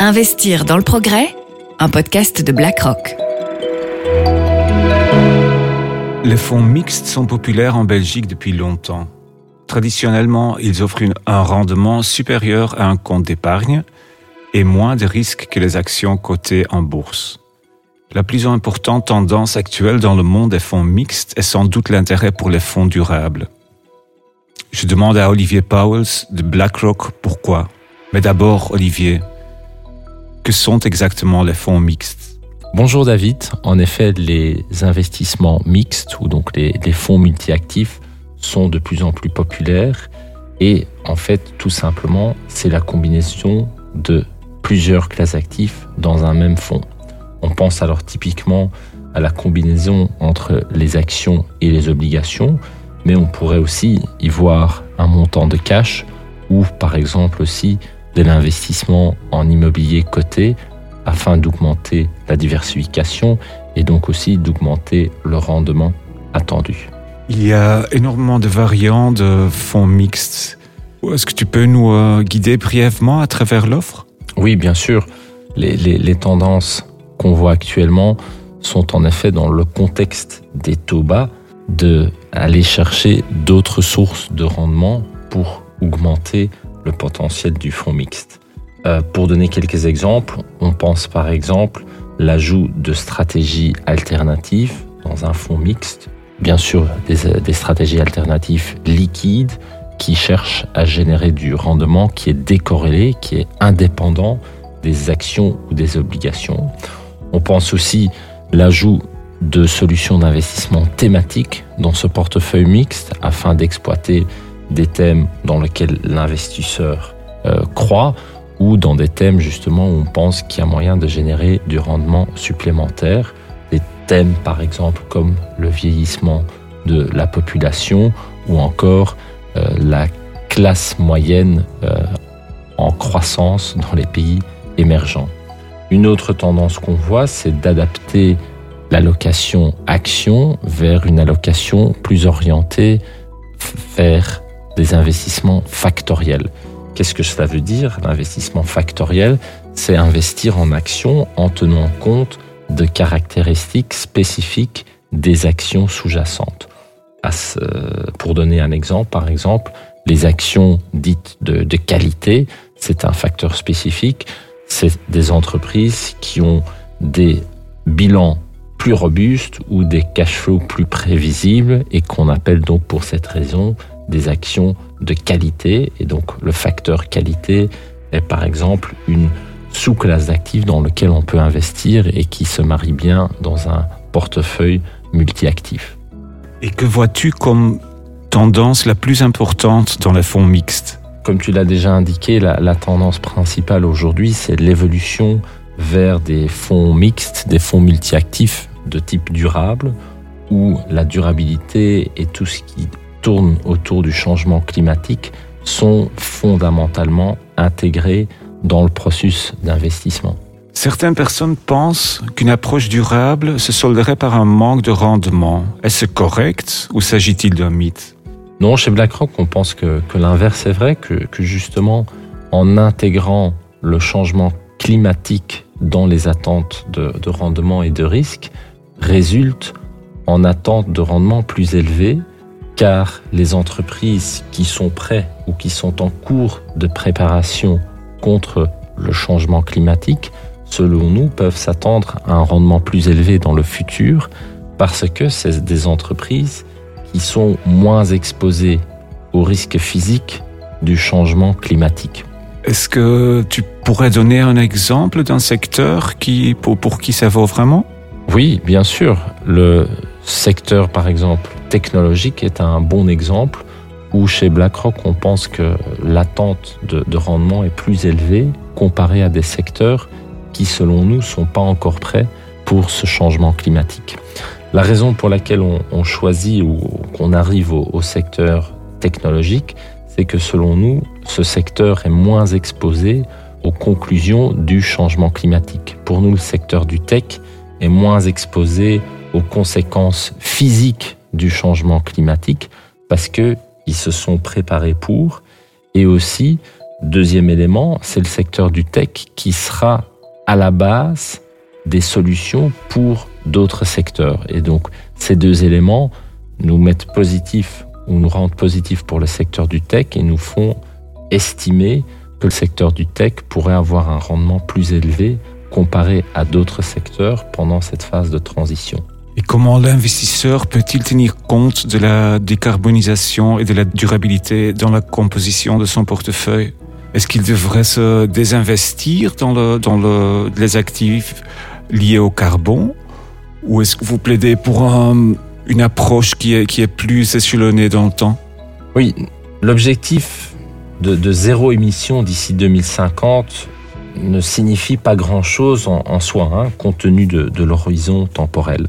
Investir dans le progrès, un podcast de BlackRock. Les fonds mixtes sont populaires en Belgique depuis longtemps. Traditionnellement, ils offrent un rendement supérieur à un compte d'épargne et moins de risques que les actions cotées en bourse. La plus importante tendance actuelle dans le monde des fonds mixtes est sans doute l'intérêt pour les fonds durables. Je demande à Olivier Powells de BlackRock pourquoi. Mais d'abord, Olivier, que sont exactement les fonds mixtes? Bonjour David. En effet, les investissements mixtes ou donc les, les fonds multi-actifs sont de plus en plus populaires et en fait, tout simplement, c'est la combinaison de plusieurs classes actifs dans un même fonds. On pense alors typiquement à la combinaison entre les actions et les obligations, mais on pourrait aussi y voir un montant de cash ou par exemple aussi de l'investissement en immobilier coté afin d'augmenter la diversification et donc aussi d'augmenter le rendement attendu. Il y a énormément de variants de fonds mixtes. Est-ce que tu peux nous euh, guider brièvement à travers l'offre? Oui, bien sûr. Les, les, les tendances qu'on voit actuellement sont en effet dans le contexte des taux bas de aller chercher d'autres sources de rendement pour augmenter le potentiel du fonds mixte. Euh, pour donner quelques exemples, on pense par exemple l'ajout de stratégies alternatives dans un fonds mixte, bien sûr des, des stratégies alternatives liquides qui cherchent à générer du rendement qui est décorrélé, qui est indépendant des actions ou des obligations. On pense aussi l'ajout de solutions d'investissement thématiques dans ce portefeuille mixte afin d'exploiter des thèmes dans lesquels l'investisseur euh, croit ou dans des thèmes justement où on pense qu'il y a moyen de générer du rendement supplémentaire. Des thèmes par exemple comme le vieillissement de la population ou encore euh, la classe moyenne euh, en croissance dans les pays émergents. Une autre tendance qu'on voit, c'est d'adapter l'allocation action vers une allocation plus orientée vers des investissements factoriels. Qu'est-ce que cela veut dire L'investissement factoriel, c'est investir en actions en tenant compte de caractéristiques spécifiques des actions sous-jacentes. Pour donner un exemple, par exemple, les actions dites de, de qualité, c'est un facteur spécifique c'est des entreprises qui ont des bilans plus robustes ou des cash flows plus prévisibles et qu'on appelle donc pour cette raison des actions de qualité. Et donc le facteur qualité est par exemple une sous-classe d'actifs dans lequel on peut investir et qui se marie bien dans un portefeuille multi-actifs. Et que vois-tu comme tendance la plus importante dans les fonds mixtes? Comme tu l'as déjà indiqué, la, la tendance principale aujourd'hui, c'est l'évolution vers des fonds mixtes, des fonds multi-actifs de type durable, où la durabilité et tout ce qui tourne autour du changement climatique sont fondamentalement intégrés dans le processus d'investissement. Certaines personnes pensent qu'une approche durable se solderait par un manque de rendement. Est-ce correct ou s'agit-il d'un mythe? Non, chez BlackRock, on pense que, que l'inverse est vrai, que, que justement, en intégrant le changement climatique dans les attentes de, de rendement et de risque, résulte en attente de rendement plus élevée, car les entreprises qui sont prêtes ou qui sont en cours de préparation contre le changement climatique, selon nous, peuvent s'attendre à un rendement plus élevé dans le futur, parce que c'est des entreprises qui sont moins exposés aux risques physiques du changement climatique. Est-ce que tu pourrais donner un exemple d'un secteur qui, pour, pour qui ça vaut vraiment? Oui, bien sûr. Le secteur, par exemple, technologique est un bon exemple où chez BlackRock, on pense que l'attente de, de rendement est plus élevée comparée à des secteurs qui, selon nous, sont pas encore prêts pour ce changement climatique. La raison pour laquelle on, choisit ou qu'on arrive au secteur technologique, c'est que selon nous, ce secteur est moins exposé aux conclusions du changement climatique. Pour nous, le secteur du tech est moins exposé aux conséquences physiques du changement climatique parce que ils se sont préparés pour et aussi Deuxième élément, c'est le secteur du tech qui sera à la base des solutions pour d'autres secteurs. Et donc, ces deux éléments nous mettent positifs ou nous rendent positifs pour le secteur du tech et nous font estimer que le secteur du tech pourrait avoir un rendement plus élevé comparé à d'autres secteurs pendant cette phase de transition. Et comment l'investisseur peut-il tenir compte de la décarbonisation et de la durabilité dans la composition de son portefeuille? Est-ce qu'il devrait se désinvestir dans, le, dans le, les actifs liés au carbone? Ou est-ce que vous plaidez pour une approche qui est, qui est plus échelonnée dans le temps? Oui, l'objectif de, zéro émission d'ici 2050 ne signifie pas grand-chose en, soi, hein, compte tenu de, l'horizon temporel.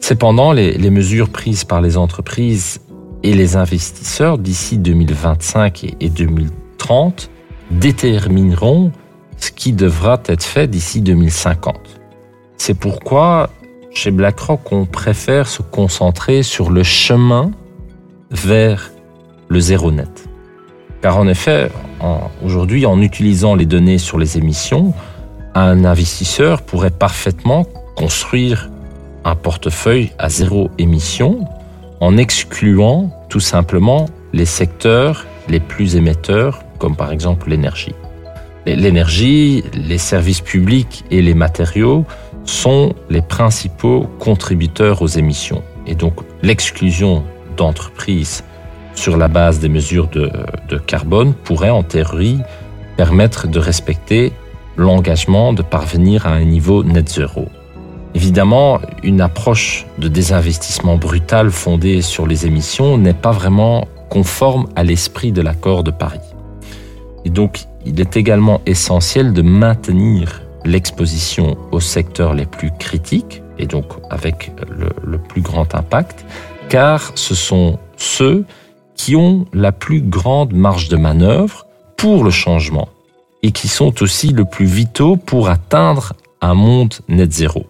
Cependant, les, mesures prises par les entreprises et les investisseurs d'ici 2025 et, et 2030 détermineront ce qui devra être fait d'ici 2050. C'est pourquoi, chez BlackRock, on préfère se concentrer sur le chemin vers le zéro net. Car en effet, aujourd'hui, en utilisant les données sur les émissions, un investisseur pourrait parfaitement construire un portefeuille à zéro émission en excluant tout simplement les secteurs les plus émetteurs, comme par exemple l'énergie. L'énergie, les services publics et les matériaux sont les principaux contributeurs aux émissions. Et donc l'exclusion d'entreprises sur la base des mesures de, carbone pourrait en théorie permettre de respecter l'engagement de parvenir à un niveau net zéro. Évidemment, une approche de désinvestissement brutal fondée sur les émissions n'est pas vraiment conforme à l'esprit de l'accord de Paris. Et donc, il est également essentiel de maintenir l'exposition aux secteurs les plus critiques, et donc avec le, plus grand impact, car ce sont ceux qui ont la plus grande marge de manœuvre pour le changement et qui sont aussi le plus vitaux pour atteindre un monde net zéro.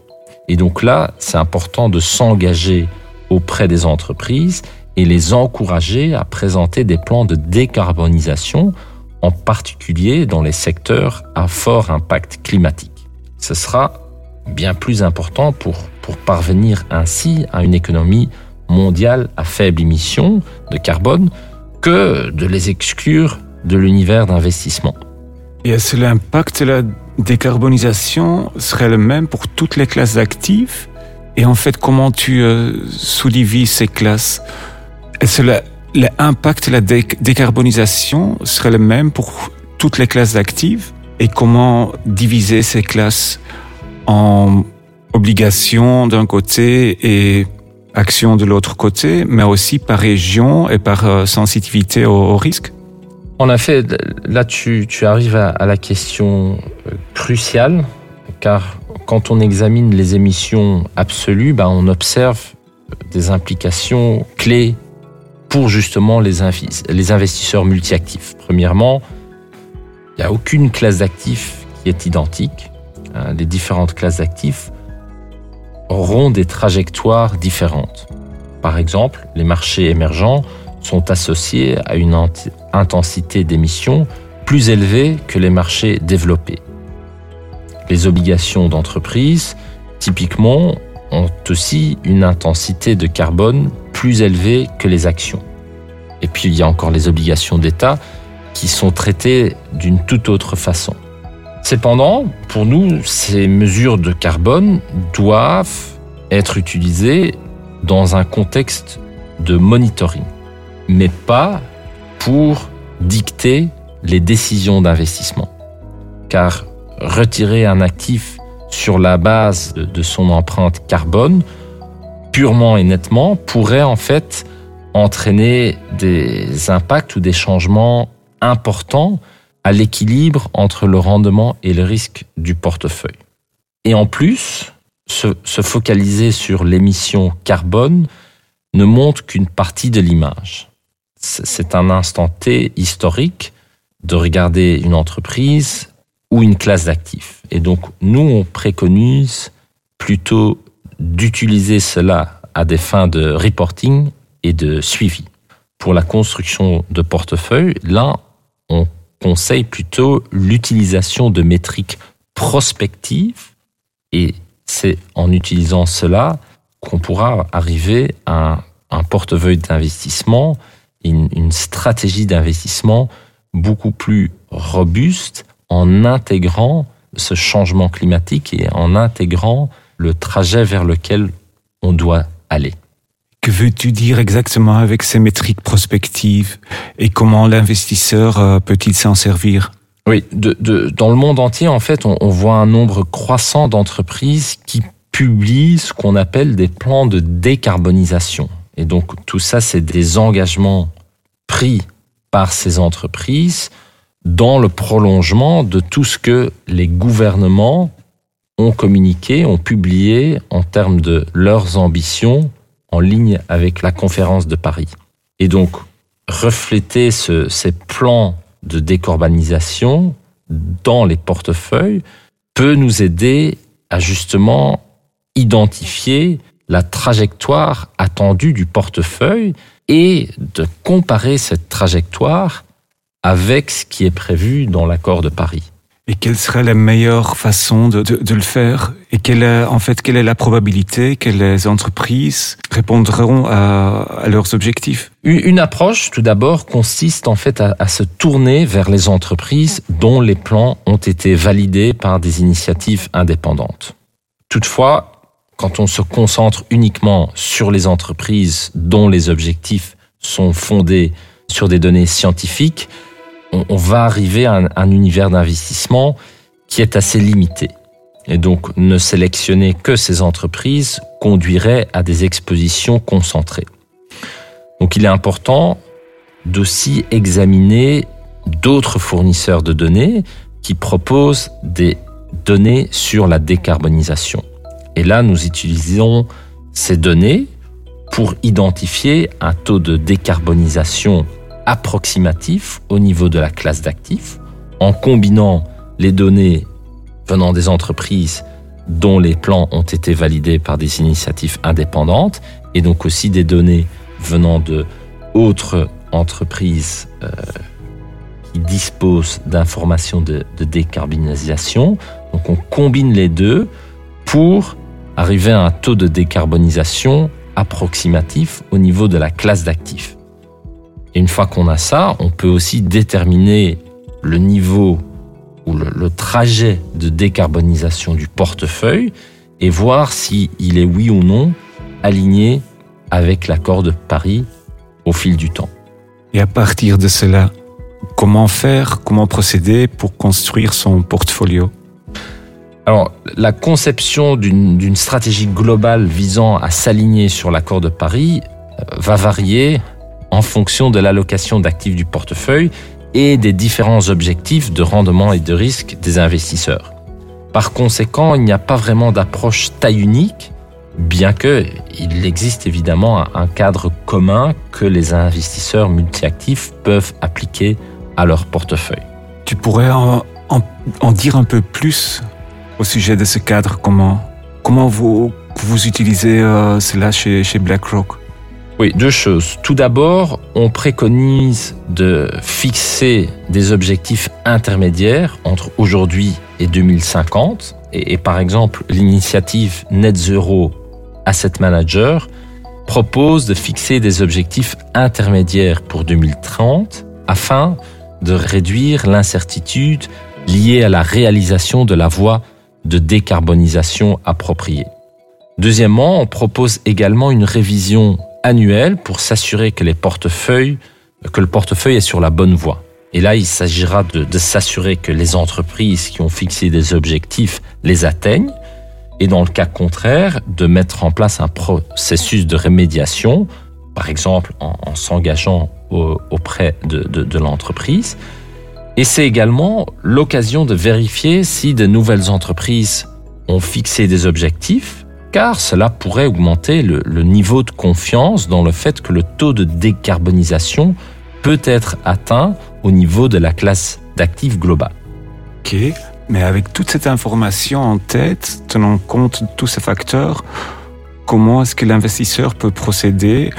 Et donc là, c'est important de s'engager auprès des entreprises et les encourager à présenter des plans de décarbonisation, en particulier dans les secteurs à fort impact climatique. Ce sera bien plus important pour, pour parvenir ainsi à une économie mondiale à faible émission de carbone que de les exclure de l'univers d'investissement. Et que l'impact la décarbonisation serait le même pour toutes les classes d'actifs Et en fait, comment tu euh, sous-divises ces classes? Est-ce que l'impact de la décarbonisation serait le même pour toutes les classes d'actifs Et comment diviser ces classes en obligations d'un côté et action de l'autre côté, mais aussi par région et par euh, sensibilité au, risque? En effet, là tu, arrives à, la question euh, cruciale, car quand on examine les émissions absolues, ben, on observe des implications clés pour justement les, les investisseurs multi-actifs. Premièrement, il n'y a aucune classe d'actifs qui est identique. Hein, les différentes classes d'actifs auront des trajectoires différentes. Par exemple, les marchés émergents sont associés à une intensité d'émissions plus élevée que les marchés développés. Les obligations d'entreprise, typiquement, ont aussi une intensité de carbone plus élevée que les actions. Et puis il y a encore les obligations d'État qui sont traitées d'une toute autre façon. Cependant, pour nous, ces mesures de carbone doivent être utilisées dans un contexte de monitoring, mais pas pour dicter les décisions d'investissement. Car retirer un actif sur la base de son empreinte carbone, purement et nettement, pourrait en fait entraîner des impacts ou des changements importants à l'équilibre entre le rendement et le risque du portefeuille. Et en plus, se, focaliser sur l'émission carbone ne montre qu'une partie de l'image. C'est un instant T historique de regarder une entreprise ou une classe d'actifs. Et donc, nous, on préconise plutôt d'utiliser cela à des fins de reporting et de suivi. Pour la construction de portefeuille, là, on conseille plutôt l'utilisation de métriques prospectives et c'est en utilisant cela qu'on pourra arriver à un, portefeuille d'investissement, une, une stratégie d'investissement beaucoup plus robuste en intégrant ce changement climatique et en intégrant le trajet vers lequel on doit aller. Que veux-tu dire exactement avec ces métriques prospectives et comment l'investisseur euh, peut-il s'en servir? Oui, de, de, dans le monde entier, en fait, on, on voit un nombre croissant d'entreprises qui publient ce qu'on appelle des plans de décarbonisation. Et donc, tout ça, c'est des engagements pris par ces entreprises dans le prolongement de tout ce que les gouvernements ont communiqué, ont publié en termes de leurs ambitions en ligne avec la conférence de Paris. Et donc, refléter ce, ces plans de décarbonisation dans les portefeuilles peut nous aider à justement identifier la trajectoire attendue du portefeuille et de comparer cette trajectoire avec ce qui est prévu dans l'accord de Paris. Et quelle serait la meilleure façon de, de, de le faire? Et quelle est, en fait, quelle est la probabilité que les entreprises répondront à, à leurs objectifs? Une approche, tout d'abord, consiste en fait à, à, se tourner vers les entreprises dont les plans ont été validés par des initiatives indépendantes. Toutefois, quand on se concentre uniquement sur les entreprises dont les objectifs sont fondés sur des données scientifiques, on, va arriver à un, un univers d'investissement qui est assez limité. Et donc, ne sélectionner que ces entreprises conduirait à des expositions concentrées. Donc, il est important d'aussi examiner d'autres fournisseurs de données qui proposent des données sur la décarbonisation. Et là, nous utilisons ces données pour identifier un taux de décarbonisation approximatif au niveau de la classe d'actifs en combinant les données venant des entreprises dont les plans ont été validés par des initiatives indépendantes et donc aussi des données venant de autres entreprises euh, qui disposent d'informations de, de décarbonisation. Donc on combine les deux pour arriver à un taux de décarbonisation approximatif au niveau de la classe d'actifs. Et une fois qu'on a ça, on peut aussi déterminer le niveau ou le, trajet de décarbonisation du portefeuille et voir s'il est oui ou non aligné avec l'accord de Paris au fil du temps. Et à partir de cela, comment faire, comment procéder pour construire son portfolio? Alors, la conception d'une stratégie globale visant à s'aligner sur l'accord de Paris euh, va varier en fonction de l'allocation d'actifs du portefeuille et des différents objectifs de rendement et de risque des investisseurs. Par conséquent, il n'y a pas vraiment d'approche taille unique, bien que il existe évidemment un cadre commun que les investisseurs multiactifs peuvent appliquer à leur portefeuille. Tu pourrais en, en, en dire un peu plus? Au sujet de ce cadre Comment, comment vous, vous utilisez euh, cela chez, chez BlackRock? Oui, deux choses. Tout d'abord, on préconise de fixer des objectifs intermédiaires entre aujourd'hui et 2050. Et, et par exemple, l'initiative Net Zero Asset Manager propose de fixer des objectifs intermédiaires pour 2030 afin de réduire l'incertitude liée à la réalisation de la voie de décarbonisation appropriée. Deuxièmement, on propose également une révision annuelle pour s'assurer que le portefeuille est sur la bonne voie. Et là, il s'agira de, s'assurer que les entreprises qui ont fixé des objectifs les atteignent. Et dans le cas contraire, de mettre en place un processus de rémédiation, par exemple en, en s'engageant auprès de l'entreprise. Et c'est également l'occasion de vérifier si de nouvelles entreprises ont fixé des objectifs car cela pourrait augmenter le, le, niveau de confiance dans le fait que le taux de décarbonisation peut être atteint au niveau de la classe d'actifs globale. Ok, mais avec toute cette information en tête, tenant compte de tous ces facteurs, comment est-ce que l'investisseur peut procéder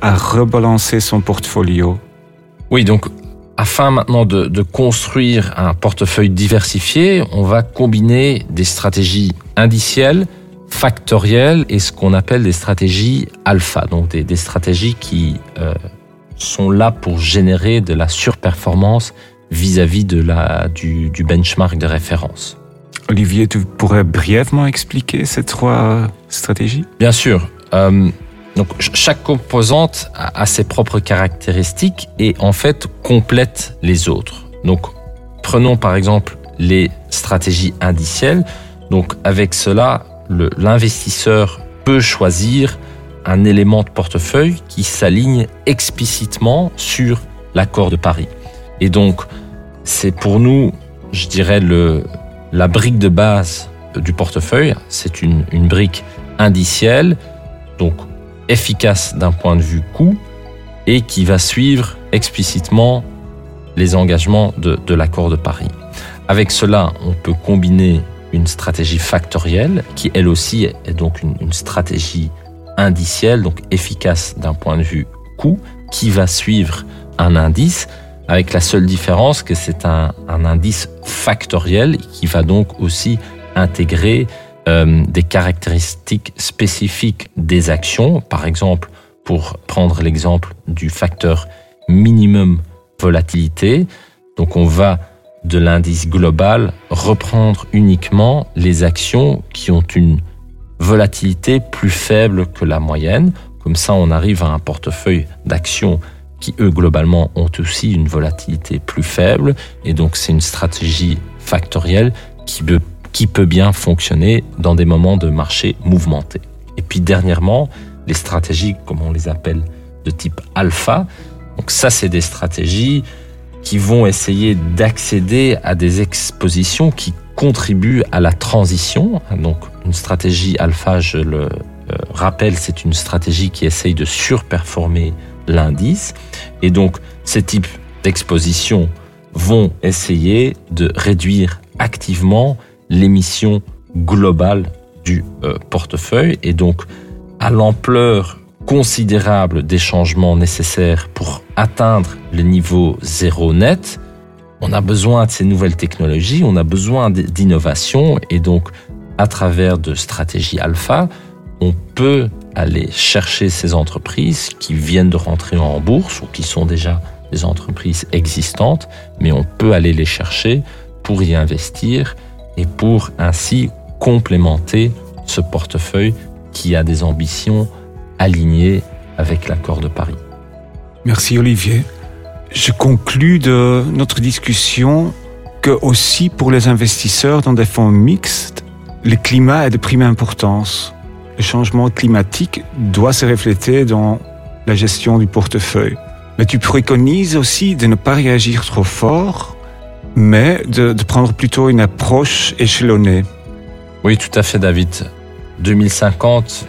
à rebalancer son portfolio? Oui, donc afin maintenant de, de, construire un portefeuille diversifié, on va combiner des stratégies indicielles, factorielles et ce qu'on appelle des stratégies alpha, donc des, des stratégies qui euh, sont là pour générer de la surperformance vis-à-vis de la, du, du benchmark de référence. Olivier, tu pourrais brièvement expliquer ces trois stratégies? Bien sûr. Euh, donc chaque composante a, ses propres caractéristiques et en fait complète les autres. Donc prenons par exemple les stratégies indicielles. Donc avec cela, l'investisseur peut choisir un élément de portefeuille qui s'aligne explicitement sur l'accord de Paris. Et donc c'est pour nous, je dirais, le, la brique de base du portefeuille. C'est une, une brique indicielle. Donc efficace d'un point de vue coût et qui va suivre explicitement les engagements de, de l'accord de Paris. Avec cela, on peut combiner une stratégie factorielle qui elle aussi est donc une, stratégie indicielle, donc efficace d'un point de vue coût, qui va suivre un indice, avec la seule différence que c'est un, un indice factoriel qui va donc aussi intégrer euh, des caractéristiques spécifiques des actions. Par exemple, pour prendre l'exemple du facteur minimum volatilité, donc on va de l'indice global reprendre uniquement les actions qui ont une volatilité plus faible que la moyenne. Comme ça, on arrive à un portefeuille d'actions qui, eux, globalement, ont aussi une volatilité plus faible. Et donc, c'est une stratégie factorielle qui peut qui peut bien fonctionner dans des moments de marché mouvementés. Et puis dernièrement, les stratégies, comme on les appelle, de type alpha. Donc ça, c'est des stratégies qui vont essayer d'accéder à des expositions qui contribuent à la transition. Donc une stratégie alpha, je le euh, rappelle, c'est une stratégie qui essaye de surperformer l'indice. Et donc ces types d'expositions vont essayer de réduire activement l'émission globale du euh, portefeuille. Et donc à l'ampleur considérable des changements nécessaires pour atteindre le niveau zéro net, on a besoin de ces nouvelles technologies, on a besoin d'innovation et donc à travers de stratégies alpha, on peut aller chercher ces entreprises qui viennent de rentrer en bourse ou qui sont déjà des entreprises existantes, mais on peut aller les chercher pour y investir et pour ainsi complémenter ce portefeuille qui a des ambitions alignées avec l'accord de Paris. Merci Olivier. Je conclus de notre discussion que aussi pour les investisseurs dans des fonds mixtes, le climat est de prime importance. Le changement climatique doit se refléter dans la gestion du portefeuille. Mais tu préconises aussi de ne pas réagir trop fort mais de, de, prendre plutôt une approche échelonnée. Oui, tout à fait, David. 2050,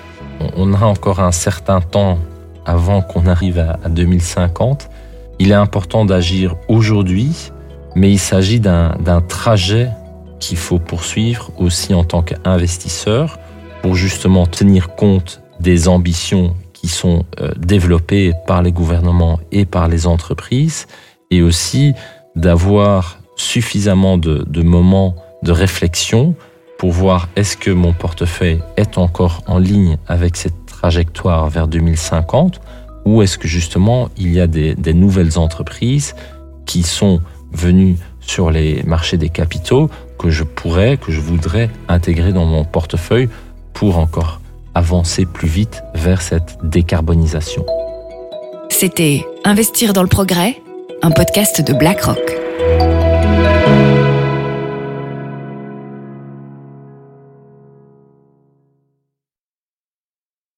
on a encore un certain temps avant qu'on arrive à, à 2050. Il est important d'agir aujourd'hui, mais il s'agit d'un trajet qu'il faut poursuivre aussi en tant qu'investisseur pour justement tenir compte des ambitions qui sont euh, développées par les gouvernements et par les entreprises et aussi d'avoir suffisamment de, moments de réflexion pour voir est-ce que mon portefeuille est encore en ligne avec cette trajectoire vers 2050 ou est-ce que justement il y a des, nouvelles entreprises qui sont venues sur les marchés des capitaux que je pourrais, que je voudrais intégrer dans mon portefeuille pour encore avancer plus vite vers cette décarbonisation. C'était Investir dans le progrès, un podcast de BlackRock.